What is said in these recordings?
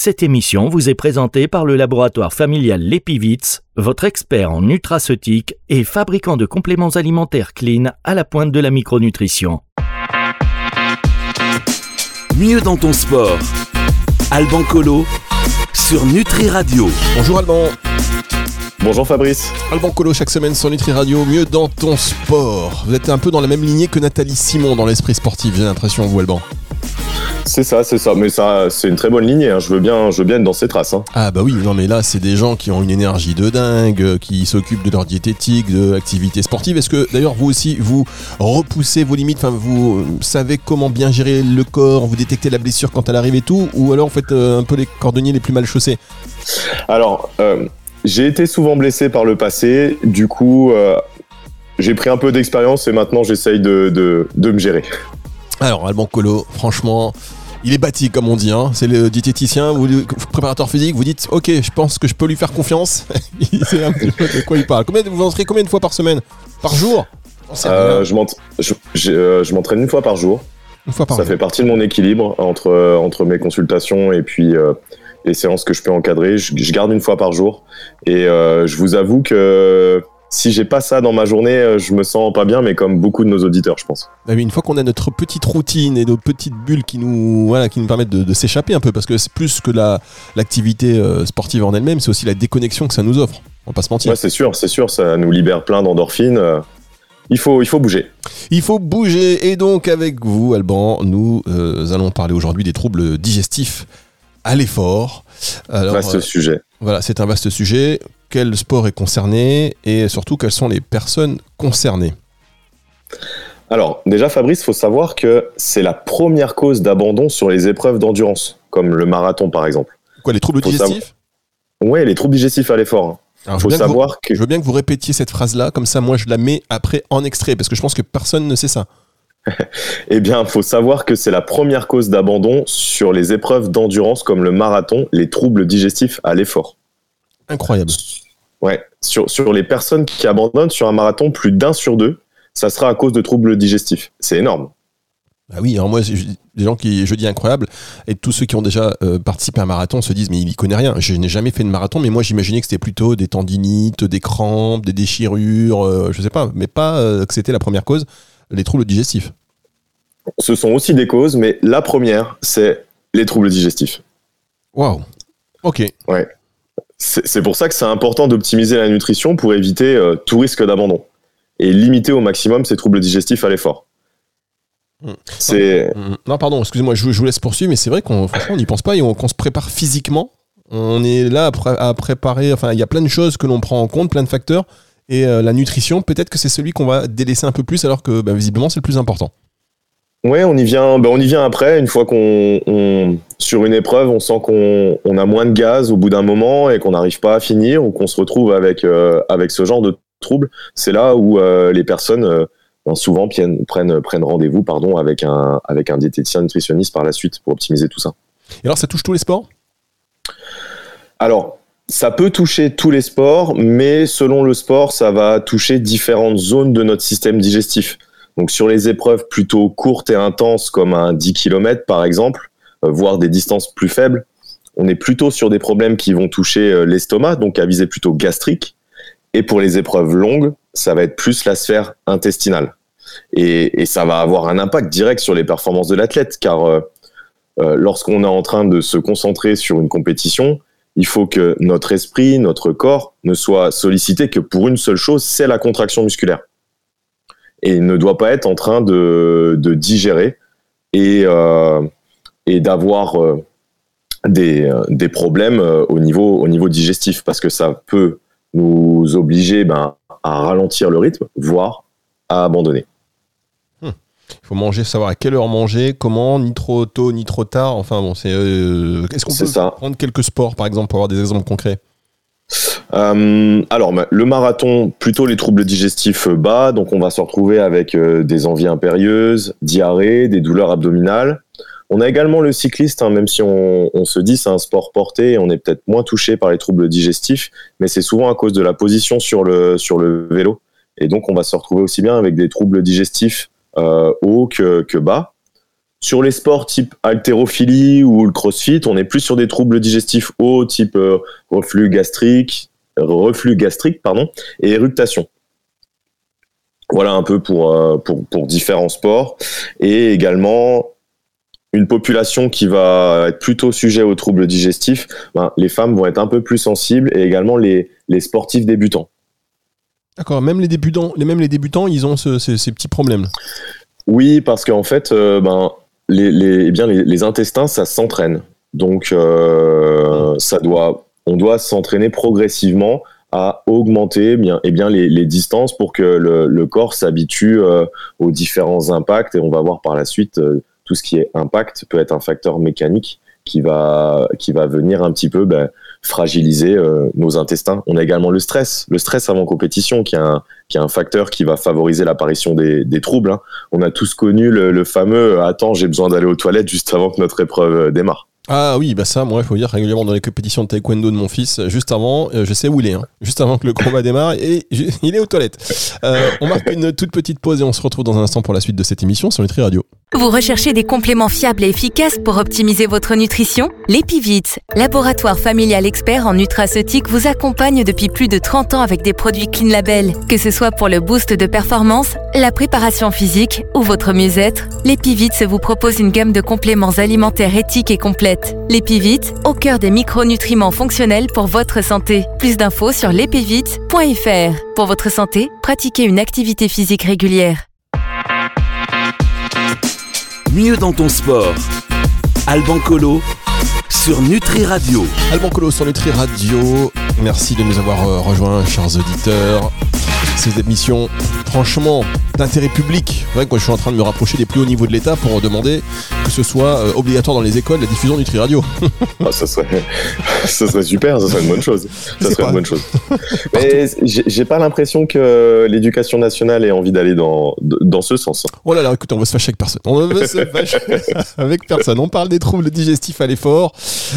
Cette émission vous est présentée par le laboratoire familial Lepivitz, votre expert en nutraceutique et fabricant de compléments alimentaires clean à la pointe de la micronutrition. Mieux dans ton sport. Alban Colo sur Nutri Radio. Bonjour Alban. Bonjour Fabrice. Alban Colo chaque semaine sur Nutri Radio, mieux dans ton sport. Vous êtes un peu dans la même lignée que Nathalie Simon dans l'esprit sportif, j'ai l'impression, vous Alban. C'est ça, c'est ça. Mais ça, c'est une très bonne lignée. Hein. Je veux bien, je veux bien être dans ces traces. Hein. Ah bah oui, non mais là, c'est des gens qui ont une énergie de dingue, euh, qui s'occupent de leur diététique, de l'activité sportive. Est-ce que d'ailleurs vous aussi, vous repoussez vos limites? Enfin, vous savez comment bien gérer le corps Vous détectez la blessure quand elle arrive et tout Ou alors vous faites euh, un peu les cordonniers les plus mal chaussés? Alors, euh, j'ai été souvent blessé par le passé. Du coup, j'ai pris un peu d'expérience et maintenant j'essaye de, de, de me gérer. Alors, Alban Colo, franchement, il est bâti, comme on dit. Hein. C'est le diététicien ou le préparateur physique. Vous dites, ok, je pense que je peux lui faire confiance. il sait un petit peu de quoi il parle. Combien, vous entraînez combien de fois par semaine? Par jour? Euh, Je euh, m'entraîne une fois par jour. Une fois par Ça fait partie de mon équilibre entre, entre mes consultations et puis euh, les séances que je peux encadrer. Je, je, garde une fois par jour. Et je vous avoue que si j'ai pas ça dans ma journée, euh, je me sens pas bien, mais comme beaucoup de nos auditeurs, je pense. Ah une fois qu'on a notre petite routine et nos petites bulles qui nous, voilà, qui nous permettent de, s'échapper un peu, parce que c'est plus que la, l'activité euh, sportive en elle-même, c'est aussi la déconnexion que ça nous offre. On va pas se mentir. Ouais, c'est sûr, c'est sûr, ça nous libère plein d'endorphines. Euh, il faut, il faut bouger. Il faut bouger. Et donc, avec vous, Alban, nous allons parler aujourd'hui des troubles digestifs à l'effort. vaste sujet. Voilà, c'est un vaste sujet quel sport est concerné et surtout quelles sont les personnes concernées alors, déjà, Fabrice, il faut savoir que c'est la première cause d'abandon sur les épreuves d'endurance, comme le marathon par exemple. Quoi, les troubles digestifs? Oui, les troubles digestifs à l'effort. Il faut savoir que... Je veux bien que vous répétiez cette phrase-là, comme ça, moi, je la mets après en extrait, parce que je pense que personne ne sait ça. eh bien, il faut savoir que c'est la première cause d'abandon sur les épreuves d'endurance, comme le marathon, les troubles digestifs à l'effort. Incroyable. Ouais, sur, sur les personnes qui abandonnent sur un marathon, plus d'un sur deux, ça sera à cause de troubles digestifs. C'est énorme. Bah oui, alors moi, des gens qui, je dis incroyable, et tous ceux qui ont déjà euh, participé à un marathon se disent, mais il y connaît rien. Je n'ai jamais fait de marathon, mais moi, j'imaginais que c'était plutôt des tendinites, des crampes, des déchirures, euh, je sais pas, mais pas euh, que c'était la première cause, les troubles digestifs. Ce sont aussi des causes, mais la première, c'est les troubles digestifs. Waouh. Ok. Ouais. C'est pour ça que c'est important d'optimiser la nutrition pour éviter euh, tout risque d'abandon et limiter au maximum ces troubles digestifs à l'effort. Hmm. C'est hmm. non, pardon, excusez-moi, je, vous laisse poursuivre, mais c'est vrai qu'on n'y pense pas et qu'on se prépare physiquement. On est là à, préparer. Enfin, il y a plein de choses que l'on prend en compte, plein de facteurs. Et euh, la nutrition, peut-être que c'est celui qu'on va délaisser un peu plus, alors que bah, visiblement c'est le plus important. Ouais, on y vient. Ben, on y vient après. Une fois qu'on sur une épreuve, on sent qu'on on a moins de gaz au bout d'un moment et qu'on n'arrive pas à finir ou qu'on se retrouve avec euh, avec ce genre de troubles. C'est là où euh, les personnes euh, ben, souvent prennent prennent, prennent rendez-vous, pardon, avec un avec un diététicien nutritionniste par la suite pour optimiser tout ça. Et alors, ça touche tous les sports? Alors, ça peut toucher tous les sports, mais selon le sport, ça va toucher différentes zones de notre système digestif. Donc sur les épreuves plutôt courtes et intenses comme un 10 km par exemple, euh, voire des distances plus faibles, on est plutôt sur des problèmes qui vont toucher euh, l'estomac, donc à viser plutôt gastrique. Et pour les épreuves longues, ça va être plus la sphère intestinale. Et, ça va avoir un impact direct sur les performances de l'athlète, car euh, lorsqu'on est en train de se concentrer sur une compétition, il faut que notre esprit, notre corps ne soit sollicité que pour une seule chose, c'est la contraction musculaire et ne doit pas être en train de, de digérer et, euh, et d'avoir euh, des, euh, des, problèmes au niveau, au niveau digestif parce que ça peut nous obliger ben, à ralentir le rythme, voire à abandonner. Hmm. Il faut manger, savoir à quelle heure manger, comment, ni trop tôt, ni trop tard. Enfin bon, c'est. Est-ce qu'on peut ça. prendre quelques sports, par exemple, pour avoir des exemples concrets? Euh, alors, le marathon, plutôt les troubles digestifs bas, donc on va se retrouver avec euh, des envies impérieuses, diarrhée, des douleurs abdominales. On a également le cycliste, hein, même si on, se dit c'est un sport porté, on est peut-être moins touché par les troubles digestifs, mais c'est souvent à cause de la position sur le, vélo. Et donc on va se retrouver aussi bien avec des troubles digestifs euh, hauts que, bas. sur les sports type haltérophilie ou le crossfit, on est plus sur des troubles digestifs hauts type euh, reflux gastrique, reflux gastrique pardon, et éructation. Voilà un peu pour, euh, pour, pour, différents sports. Et également, une population qui va être plutôt sujet aux troubles digestifs, ben, les femmes vont être un peu plus sensibles et également les, les sportifs débutants. D'accord, même les débutants, les, même les débutants, ils ont ce, ces, petits problèmes. Oui, parce qu'en fait, euh, ben, les, les, eh bien, les, les, intestins, ça s'entraîne. Donc, euh, ça doit, on doit s'entraîner progressivement à augmenter eh les, distances pour que le, corps s'habitue euh, aux différents impacts. Et on va voir par la suite, euh, tout ce qui est impact peut être un facteur mécanique qui va, venir un petit peu ben, fragiliser euh, nos intestins. On a également le stress, le stress avant compétition, qui est un, qui est facteur qui va favoriser l'apparition des, des, troubles. Hein. On a tous connu le, le fameux Attends, j'ai besoin d'aller aux toilettes juste avant que notre épreuve démarre. Ah oui, bah ça, moi, il faut dire régulièrement dans les compétitions de taekwondo de mon fils, juste avant, euh, je sais où il est, hein, juste avant que le combat démarre, et il est aux toilettes. Euh, on marque une toute petite pause et on se retrouve dans un instant pour la suite de cette émission sur Nutri Radio. Vous recherchez des compléments fiables et efficaces pour optimiser votre nutrition? L'Epivit, laboratoire familial expert en nutraceutique, vous accompagne depuis plus de 30 ans avec des produits Clean Label. Que ce soit pour le boost de performance, la préparation physique ou votre mieux-être, l'Epivit vous propose une gamme de compléments alimentaires éthiques et complètes. L'Epivit, au cœur des micronutriments fonctionnels pour votre santé. Plus d'infos sur l'epivit.fr. Pour votre santé, pratiquez une activité physique régulière. Mieux dans ton sport. Alban Colo sur Nutri Radio. Alban Colo sur Nutri Radio. Merci de nous avoir euh, rejoints, chers auditeurs. Ces émissions, franchement, d'intérêt public. Vrai que moi, je suis en train de me rapprocher des plus hauts niveaux de l'État pour demander que ce soit euh, obligatoire dans les écoles la diffusion du Nutri Radio. ah, ça, serait, ça serait super, ça serait une bonne chose. Ça serait une bonne chose. Mais j'ai pas l'impression que l'éducation nationale ait envie d'aller dans, dans ce sens. Oh là là, écoutez, on va se fâcher avec personne. On va se fâcher avec personne. On parle des troubles digestifs à l'effort.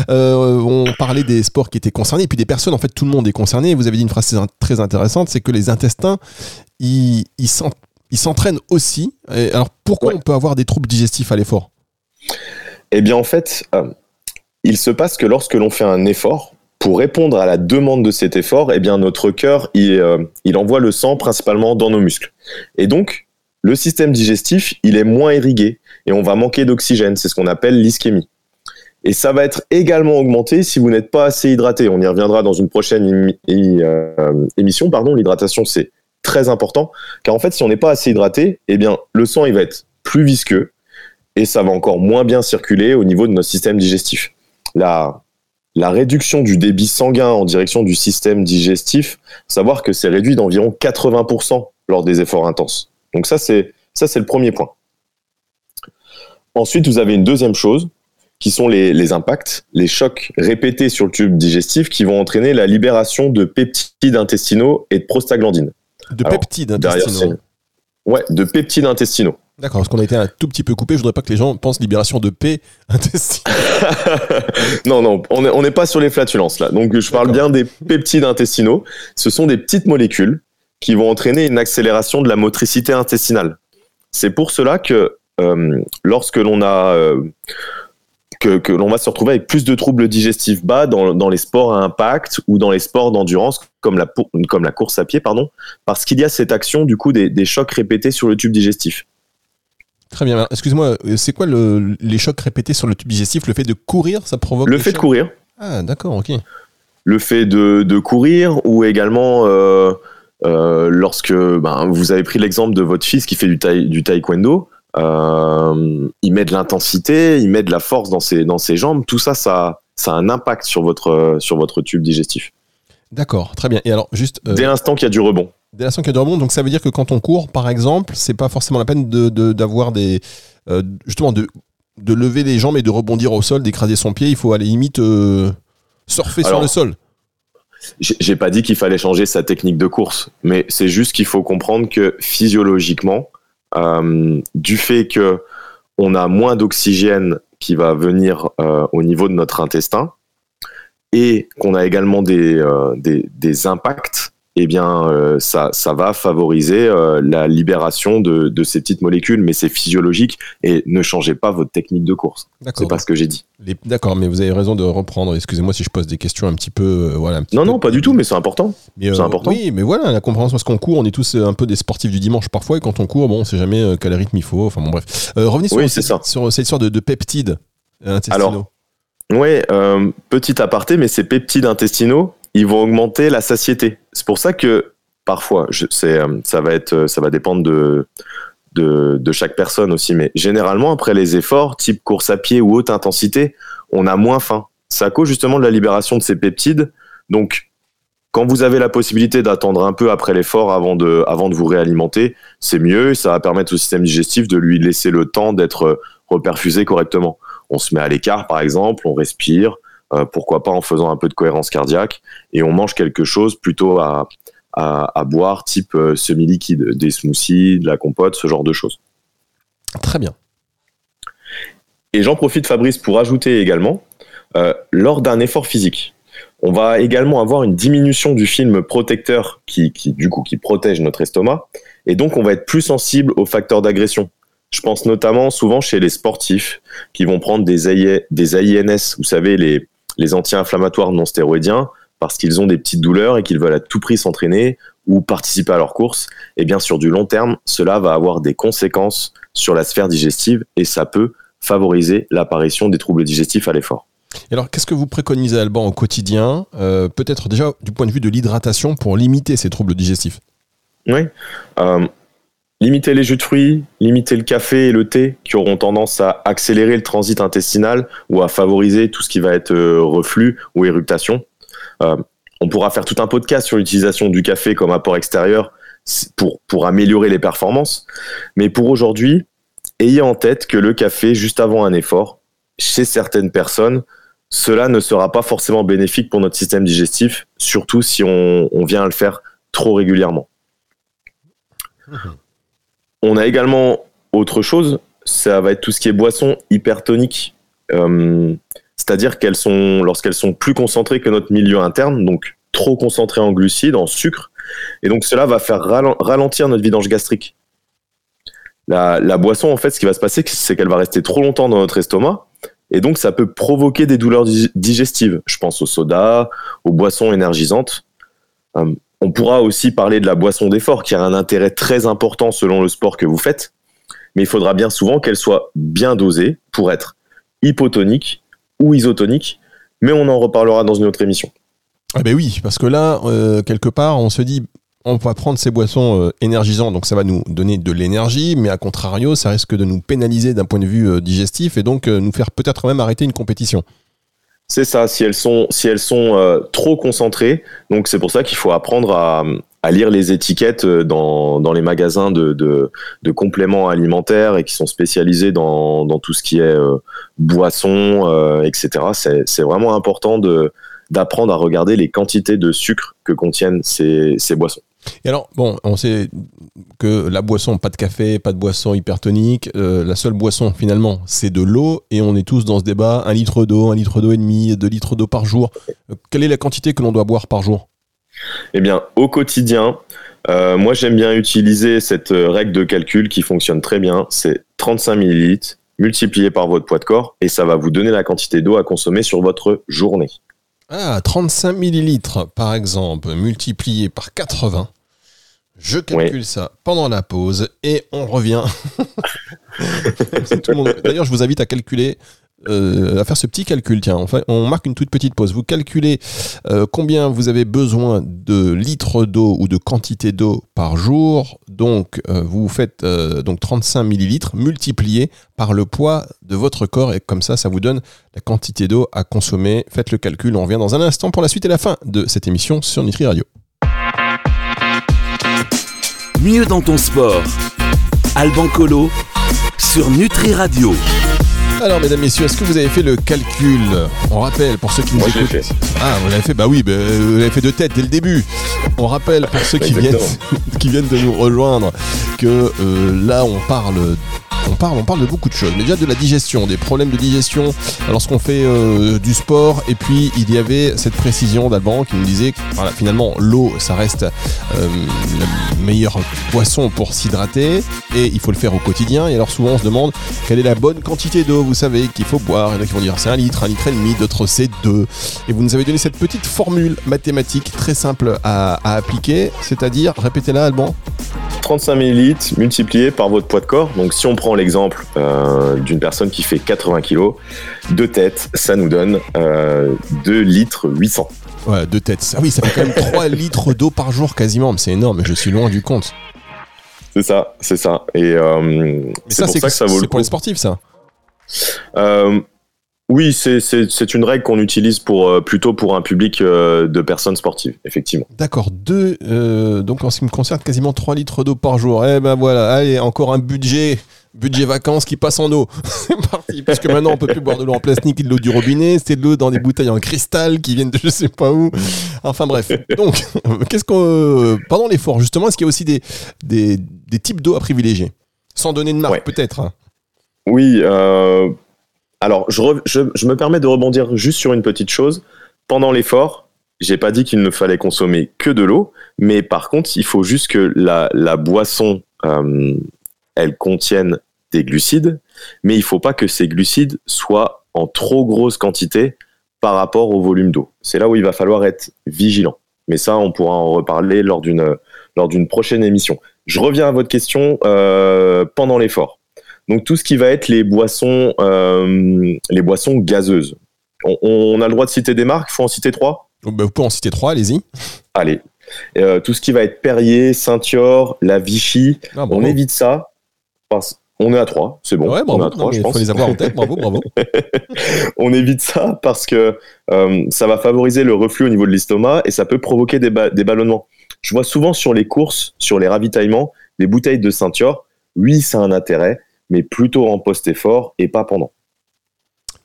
Euh, on parlait des sports qui étaient concernés et puis des personnes. En fait, tout le monde est concerné. Vous avez dit une phrase très intéressante, c'est que les intestins, ils, ils s'entraînent aussi. Et alors, pourquoi on peut avoir des troubles digestifs à l'effort? Eh bien, en fait, euh, il se passe que lorsque l'on fait un effort, pour répondre à la demande de cet effort, eh bien, notre cœur, il, euh, il envoie le sang principalement dans nos muscles. Et donc, le système digestif, il est moins irrigué et on va manquer d'oxygène. C'est ce qu'on appelle l'ischémie. Et ça va être également augmenté si vous n'êtes pas assez hydraté. On y reviendra dans une prochaine euh, émission. Pardon, l'hydratation, c'est très important, car en fait, si on n'est pas assez hydraté, eh bien, le sang, il va être plus visqueux, et ça va encore moins bien circuler au niveau de notre système digestif. La, la réduction du débit sanguin en direction du système digestif, savoir que c'est réduit d'environ 80% lors des efforts intenses. Donc ça, c'est ça, c'est le premier point. Ensuite, vous avez une deuxième chose, qui sont les, les, impacts, les chocs répétés sur le tube digestif qui vont entraîner la libération de peptides intestinaux et de prostaglandines. De peptides intestinaux. Ouais, de peptides intestinaux. D'accord, parce qu'on a été un tout petit peu coupé. Je voudrais pas que les gens pensent libération de P intestinaux. non, non, on n'est pas sur les flatulences là. Donc je parle bien des peptides intestinaux. Ce sont des petites molécules qui vont entraîner une accélération de la motricité intestinale. C'est pour cela que euh, lorsque l'on a euh, que, l'on va se retrouver avec plus de troubles digestifs bas dans, les sports à impact ou dans les sports d'endurance comme la, comme la course à pied, pardon, parce qu'il y a cette action du coup des, chocs répétés sur le tube digestif. Très bien. Excuse-moi, c'est quoi les chocs répétés sur le tube digestif? Le fait de courir, ça provoque Le fait de courir. Ah, d'accord, ok. Le fait de, courir ou également euh, euh, lorsque ben, vous avez pris l'exemple de votre fils qui fait du, du taekwondo, euh, il met de l'intensité, il met de la force dans ses, dans ses jambes. Tout ça, ça, ça a un impact sur votre, sur votre tube digestif. D'accord, très bien. Et alors, juste. Euh, dès l'instant qu'il y a du rebond. Dès l'instant qu'il y a du rebond, donc ça veut dire que quand on court, par exemple, c'est pas forcément la peine d'avoir de, des. Euh, justement, de, de lever les jambes et de rebondir au sol, d'écraser son pied. Il faut aller limite euh, surfer sur le sol. J'ai pas dit qu'il fallait changer sa technique de course, mais c'est juste qu'il faut comprendre que physiologiquement, du fait que on a moins d'oxygène qui va venir euh, au niveau de notre intestin et qu'on a également des, euh, des, des, impacts eh bien, euh, ça, ça va favoriser euh, la libération de, de, ces petites molécules, mais c'est physiologique et ne changez pas votre technique de course. C'est pas ce que j'ai dit. D'accord, mais vous avez raison de reprendre. Excusez-moi si je pose des questions un petit peu, euh, voilà. non, non, pas du tout, mais c'est important. C'est important. Oui, mais voilà, la compréhension parce qu'on court, on est tous un peu des sportifs du dimanche parfois, et quand on court, bon, on sait jamais quel rythme il faut. Enfin bon, bref. revenez sur, sur, cette histoire de, de peptides intestinaux. Alors, oui, petit aparté, mais ces peptides intestinaux, ils vont augmenter la satiété. C'est pour ça que parfois, euh, ça va être, ça va dépendre de, de, chaque personne aussi, mais généralement après les efforts, type course à pied ou haute intensité, on a moins faim. C'est à cause justement de la libération de ces peptides. Donc, quand vous avez la possibilité d'attendre un peu après l'effort avant de, avant de vous réalimenter, c'est mieux. Ça va permettre au système digestif de lui laisser le temps d'être reperfusé correctement. On se met à l'écart, par exemple, on respire, euh, pourquoi pas en faisant un peu de cohérence cardiaque, et on mange quelque chose plutôt à, à, boire, type euh, semi-liquide, des smoothies, de la compote, ce genre de choses. Très bien. Et j'en profite, Fabrice, pour ajouter également, euh, lors d'un effort physique, on va également avoir une diminution du film protecteur qui, qui, du coup, qui protège notre estomac, et donc on va être plus sensible aux facteurs d'agression. Je pense notamment souvent chez les sportifs qui vont prendre des, des AINS, vous savez, les, les anti-inflammatoires non stéroïdiens parce qu'ils ont des petites douleurs et qu'ils veulent à tout prix s'entraîner ou participer à leur course, et bien sur du long terme, cela va avoir des conséquences sur la sphère digestive et ça peut favoriser l'apparition des troubles digestifs à l'effort. alors, qu'est-ce que vous préconisez, Alban, au quotidien euh, Peut-être déjà du point de vue de l'hydratation pour limiter ces troubles digestifs? Oui. Euh, Limiter les jus de fruits, limiter le café et le thé qui auront tendance à accélérer le transit intestinal ou à favoriser tout ce qui va être euh, reflux ou éructation. Euh, on pourra faire tout un podcast sur l'utilisation du café comme apport extérieur pour, pour améliorer les performances. Mais pour aujourd'hui, ayez en tête que le café juste avant un effort, chez certaines personnes, cela ne sera pas forcément bénéfique pour notre système digestif, surtout si on, on vient à le faire trop régulièrement. On a également autre chose, ça va être tout ce qui est boisson hypertonique. Euh, c'est-à-dire qu'elles sont, lorsqu'elles sont plus concentrées que notre milieu interne, donc trop concentrées en glucides, en sucre, et donc cela va faire ralentir notre vidange gastrique. La, boisson, en fait, ce qui va se passer, c'est qu'elle va rester trop longtemps dans notre estomac, et donc ça peut provoquer des douleurs digestives. Je pense au soda, aux boissons énergisantes. Euh, on pourra aussi parler de la boisson d'effort qui a un intérêt très important selon le sport que vous faites, mais il faudra bien souvent qu'elle soit bien dosée pour être hypotonique ou isotonique, mais on en reparlera dans une autre émission. Ah ben oui, parce que là, euh, quelque part, on se dit, on va prendre ces boissons euh, énergisantes, donc ça va nous donner de l'énergie, mais à contrario, ça risque de nous pénaliser d'un point de vue euh, digestif et donc nous faire peut-être même arrêter une compétition. C'est ça, si elles sont, si elles sont euh, trop concentrées. Donc c'est pour ça qu'il faut apprendre à, lire les étiquettes euh, dans, les magasins de, de, compléments alimentaires et qui sont spécialisés dans, tout ce qui est euh, boissons, etc. C'est vraiment important d'apprendre à regarder les quantités de sucre que contiennent ces boissons. Et alors, bon, on sait que la boisson, pas de café, pas de boisson hypertonique, euh, la seule boisson finalement, c'est de l'eau, et on est tous dans ce débat, un litre d'eau, un litre d'eau et demi, deux litres d'eau par jour. Euh, quelle est la quantité que l'on doit boire par jour? Eh bien, au quotidien, euh, moi j'aime bien utiliser cette règle de calcul qui fonctionne très bien, c'est 35 millilitres multiplié par votre poids de corps, et ça va vous donner la quantité d'eau à consommer sur votre journée. Ah, 35 millilitres par exemple, multiplié par 80. Je calcule ça pendant la pause et on revient. D'ailleurs, je vous invite à calculer, euh, à faire ce petit calcul. Tiens, on marque une toute petite pause. Vous calculez euh, combien vous avez besoin de litres d'eau ou de quantité d'eau par jour. Donc, euh, vous faites donc 35 millilitres multiplié par le poids de votre corps et comme ça, ça vous donne la quantité d'eau à consommer. Faites le calcul. On revient dans un instant pour la suite et la fin de cette émission sur Nutri Radio. Mieux dans ton sport. Alban Colo sur Nutri Radio. Alors, mesdames, messieurs, est-ce que vous avez fait le calcul On rappelle pour ceux qui nous écoutent. Ah, vous l'avez fait Bah oui, bah, vous l'avez fait de tête dès le début. On rappelle pour ceux qui viennent, qui viennent de nous rejoindre que euh, là, on parle on parle de beaucoup de choses. Mais déjà de la digestion, des problèmes de digestion lorsqu'on fait du sport. Et puis il y avait cette précision d'Alban qui nous disait que finalement l'eau, ça reste la meilleure boisson pour s'hydrater et il faut le faire au quotidien. Et alors souvent on se demande quelle est la bonne quantité d'eau, vous savez, qu'il faut boire. Il y en a qui vont dire c'est un litre, un litre et demi, d'autres c'est deux. Et vous nous avez donné cette petite formule mathématique très simple à, appliquer, c'est-à-dire, répétez-la Alban 35 ml multiplié par votre poids de corps. Donc si on prend l'exemple euh, d'une personne qui fait 80 kg, deux têtes, ça nous donne euh, 2 litres 800. Ouais, deux têtes. Ah oui, ça fait quand même 3 litres d'eau par jour quasiment. C'est énorme, je suis loin du compte. C'est ça, c'est ça. Et euh, c'est pour ça, que ça vaut le coup. pour les sportifs, ça. Euh, oui, c'est une règle qu'on utilise pour euh, plutôt pour un public de personnes sportives, effectivement. D'accord. Deux, donc en ce qui me concerne, quasiment 3 litres d'eau par jour. Eh ben voilà, allez, encore un budget budget vacances qui passe en eau. c'est parti. Puisque maintenant, on peut plus boire de l'eau en plastique et de l'eau du robinet. C'est de l'eau dans des bouteilles en cristal qui viennent de je sais pas où. Enfin bref. Donc, qu'est-ce qu'on. Euh, pendant l'effort, justement, est-ce qu'il y a aussi des, des, des types d'eau à privilégier? Sans donner de marque, peut-être hein? Oui. Euh, alors, je, me permets de rebondir juste sur une petite chose. Pendant l'effort, j'ai pas dit qu'il ne fallait consommer que de l'eau, mais par contre, il faut juste que la, boisson euh, elles contiennent des glucides, mais il faut pas que ces glucides soient en trop grosse quantité par rapport au volume d'eau. C'est là où il va falloir être vigilant. Mais ça, on pourra en reparler lors d'une lors d'une prochaine émission. Je reviens à votre question euh, pendant l'effort. Donc tout ce qui va être les boissons, euh, les boissons gazeuses. On, a le droit de citer des marques? Il faut en citer trois? Oh, bah, vous pouvez en citer trois. Allez-y. Allez. Euh, tout ce qui va être Perrier, Saint-Yor, la Vichy, ah, on évite ça on est à 3, c'est bon. Ouais, bravo, on est à 3, je pense. faut les avoir en tête, bravo, bravo. on évite ça parce que euh, ça va favoriser le reflux au niveau de l'estomac et ça peut provoquer des, des, ballonnements. Je vois souvent sur les courses, sur les ravitaillements, des bouteilles de ceinture. Oui, ça a un intérêt, mais plutôt en post-effort et pas pendant.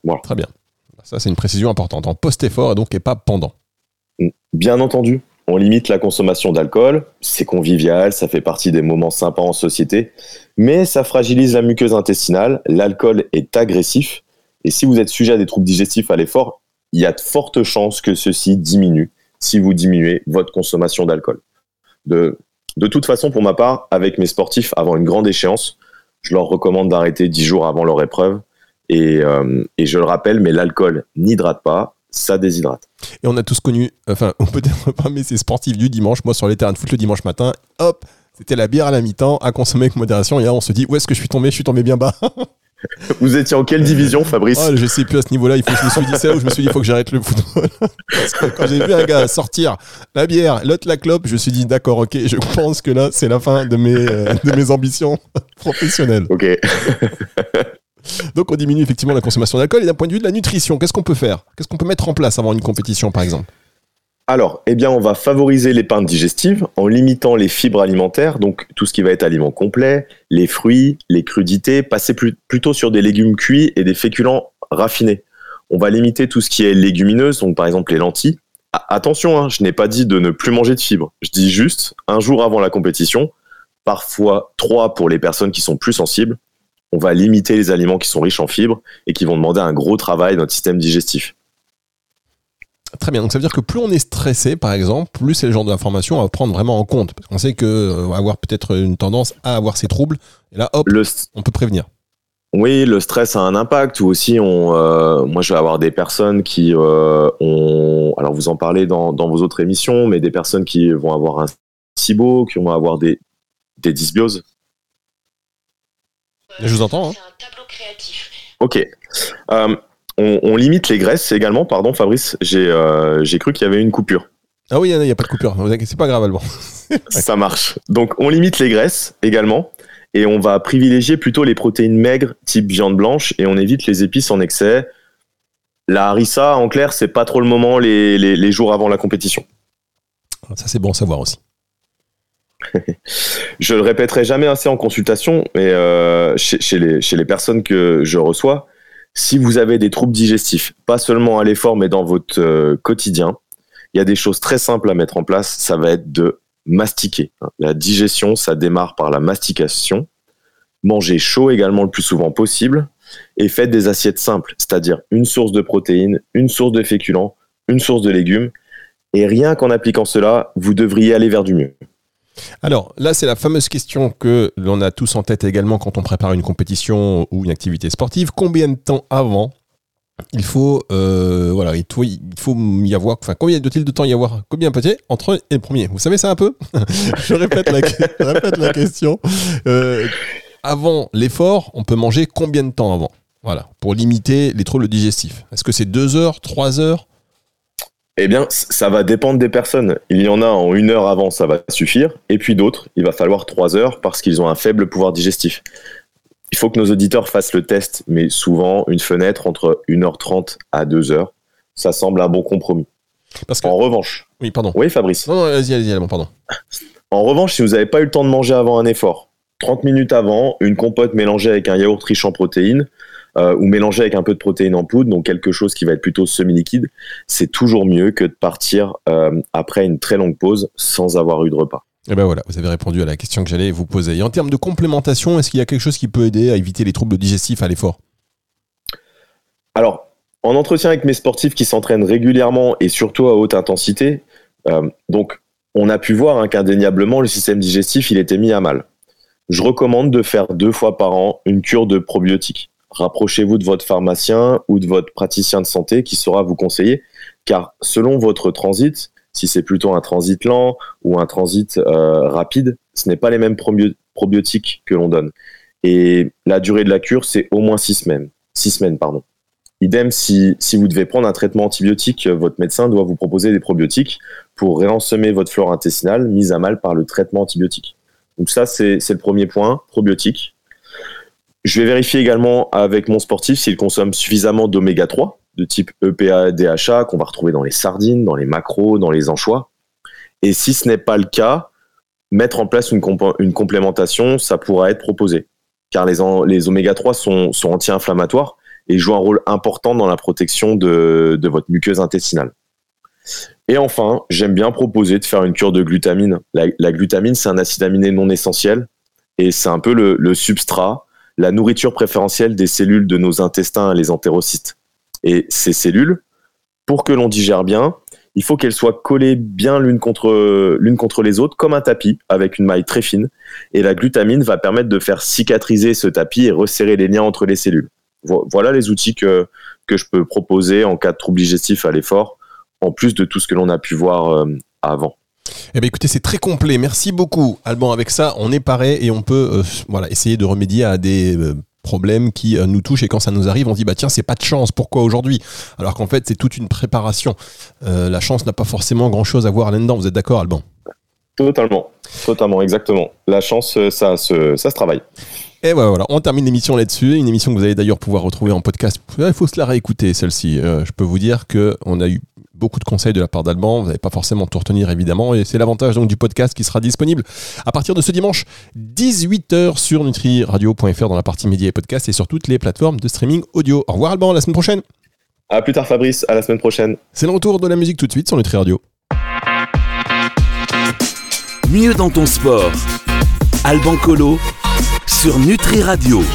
Voilà. Très bien. Ça, c'est une précision importante. En post-effort et donc et pas pendant. Bien entendu on limite la consommation d'alcool, c'est convivial, ça fait partie des moments sympas en société, mais ça fragilise la muqueuse intestinale, l'alcool est agressif, et si vous êtes sujet à des troubles digestifs à l'effort, il y a de fortes chances que ceci diminue si vous diminuez votre consommation d'alcool. De, de toute façon, pour ma part, avec mes sportifs avant une grande échéance, je leur recommande d'arrêter 10 jours avant leur épreuve. Et, euh, et je le rappelle, mais l'alcool n'hydrate pas, ça déshydrate. Et on a tous connu, enfin, on peut-être pas, mais c'est sportif du dimanche. Moi, sur les terrains de foot le dimanche matin, hop, c'était la bière à la mi-temps, à consommer avec modération. Et là, on se dit, où est-ce que je suis tombé? Je suis tombé bien bas. Vous étiez en quelle division, Fabrice oh, Je sais plus à ce niveau-là. Il faut, je me suis dit ça où je me suis dit, il faut que j'arrête le football. Parce que quand j'ai vu un gars sortir la bière, l'autre la clope, je me suis dit, d'accord, ok, je pense que là, c'est la fin de mes, euh, de mes ambitions professionnelles. Ok. Donc on diminue effectivement la consommation d'alcool. Et d'un point de vue de la nutrition, qu'est-ce qu'on peut faire? Qu'est-ce qu'on peut mettre en place avant une compétition, par exemple? Alors, eh bien, on va favoriser les peintes digestives en limitant les fibres alimentaires, donc tout ce qui va être aliments complets, les fruits, les crudités, passer plutôt sur des légumes cuits et des féculents raffinés. On va limiter tout ce qui est légumineuse, donc par exemple les lentilles. attention, hein, je n'ai pas dit de ne plus manger de fibres. Je dis juste un jour avant la compétition, parfois trois pour les personnes qui sont plus sensibles, on va limiter les aliments qui sont riches en fibres et qui vont demander un gros travail à notre système digestif. Très bien, donc ça veut dire que plus on est stressé, par exemple, plus c'est le genre d'information à prendre vraiment en compte. Parce qu'on sait qu'on euh, va avoir peut-être une tendance à avoir ces troubles, et là, hop, on peut prévenir. Oui, le stress a un impact, ou aussi, on, euh, moi je vais avoir des personnes qui euh, ont, alors vous en parlez dans, vos autres émissions, mais des personnes qui vont avoir un SIBO, qui vont avoir des, des dysbioses, je vous entends. Hein. Ok. Euh, on, limite les graisses également. Pardon, Fabrice, j'ai euh, cru qu'il y avait une coupure. Ah oui, il n'y a, pas de coupure. C'est pas grave, Alban. Ça marche. Donc, on limite les graisses également. Et on va privilégier plutôt les protéines maigres, type viande blanche, et on évite les épices en excès. La harissa, en clair, c'est pas trop le moment les, les jours avant la compétition. Ça, c'est bon à savoir aussi. je le répéterai jamais assez en consultation, mais euh, chez, les, chez les personnes que je reçois, si vous avez des troubles digestifs, pas seulement à l'effort, mais dans votre euh, quotidien, il y a des choses très simples à mettre en place. Ça va être de mastiquer. La digestion, ça démarre par la mastication. Mangez chaud également le plus souvent possible et faites des assiettes simples, c'est-à-dire une source de protéines, une source de féculents, une source de légumes. Et rien qu'en appliquant cela, vous devriez aller vers du mieux. Alors là, c'est la fameuse question que l'on a tous en tête également quand on prépare une compétition ou une activité sportive. Combien de temps avant il faut, euh, voilà, il y avoir, enfin, combien doit-il de temps y avoir, combien peut-être entre et le premier? Vous savez ça un peu? Je, répète la, question. Euh, avant l'effort, on peut manger combien de temps avant? Voilà, pour limiter les troubles digestifs. Est-ce que c'est deux heures, trois heures? Eh bien, ça va dépendre des personnes. Il y en a en une heure avant, ça va suffire. Et puis d'autres, il va falloir trois heures parce qu'ils ont un faible pouvoir digestif. Il faut que nos auditeurs fassent le test, mais souvent, une fenêtre entre 1h30 à 2h, ça semble un bon compromis. Parce En revanche. Oui, pardon. Oui, Fabrice. Non, non, vas-y, vas-y, pardon. En revanche, si vous n'avez pas eu le temps de manger avant un effort, 30 minutes avant, une compote mélangée avec un yaourt riche en protéines, euh, ou mélangé avec un peu de protéines en poudre, donc quelque chose qui va être plutôt semi-liquide, c'est toujours mieux que de partir euh, après une très longue pause sans avoir eu de repas. Et eh ben voilà, vous avez répondu à la question que j'allais vous poser. Et en termes de complémentation, est-ce qu'il y a quelque chose qui peut aider à éviter les troubles digestifs à l'effort? Alors, en entretien avec mes sportifs qui s'entraînent régulièrement et surtout à haute intensité, euh, donc on a pu voir hein, qu'indéniablement le système digestif il était mis à mal. Je recommande de faire deux fois par an une cure de probiotiques rapprochez-vous de votre pharmacien ou de votre praticien de santé qui saura vous conseiller, car selon votre transit, si c'est plutôt un transit lent ou un transit euh, rapide, ce n'est pas les mêmes probiotiques que l'on donne. Et la durée de la cure, c'est au moins six semaines. Idem, si, si vous devez prendre un traitement antibiotique, votre médecin doit vous proposer des probiotiques pour réensemer votre flore intestinale mise à mal par le traitement antibiotique. Donc ça, c'est le premier point, probiotiques. Je vais vérifier également avec mon sportif s'il consomme suffisamment d'oméga 3 de type EPA, DHA qu'on va retrouver dans les sardines, dans les macros, dans les anchois. Et si ce n'est pas le cas, mettre en place une, complémentation, ça pourra être proposé. Car les, oméga 3 sont, anti-inflammatoires et jouent un rôle important dans la protection de, votre muqueuse intestinale. Et enfin, j'aime bien proposer de faire une cure de glutamine. La, glutamine, c'est un acide aminé non essentiel et c'est un peu le substrat la nourriture préférentielle des cellules de nos intestins, les entérocytes. Et ces cellules, pour que l'on digère bien, il faut qu'elles soient collées bien l'une contre, l'une les autres, comme un tapis, avec une maille très fine. Et la glutamine va permettre de faire cicatriser ce tapis et resserrer les liens entre les cellules. Voilà les outils que, que je peux proposer en cas de trouble digestif à l'effort, en plus de tout ce que l'on a pu voir euh, avant. Eh bien, écoutez, c'est très complet. Merci beaucoup, Alban. Avec ça, on est paré et on peut euh, voilà, essayer de remédier à des euh, problèmes qui euh, nous touchent et quand ça nous arrive, on dit bah tiens, c'est pas de chance. Pourquoi aujourd'hui? Alors qu'en fait, c'est toute une préparation. la chance n'a pas forcément grand-chose à voir là-dedans. Vous êtes d'accord, Alban? Totalement, totalement, exactement. La chance, ça, se, ça se travaille. Et voilà, on termine l'émission là-dessus. Une émission que vous allez d'ailleurs pouvoir retrouver en podcast. Il faut se la réécouter, celle-ci. je peux vous dire qu'on a eu beaucoup de conseils de la part d'Alban. Vous n'allez pas forcément tout retenir, évidemment. Et c'est l'avantage donc du podcast qui sera disponible à partir de ce dimanche, 18h sur nutriradio.fr dans la partie médias et podcast et sur toutes les plateformes de streaming audio. Au revoir, Alban. À la semaine prochaine. À plus tard, Fabrice. À la semaine prochaine. C'est le retour de la musique tout de suite sur Nutri Radio. Mieux dans ton sport. Alban Colo sur Nutri Radio.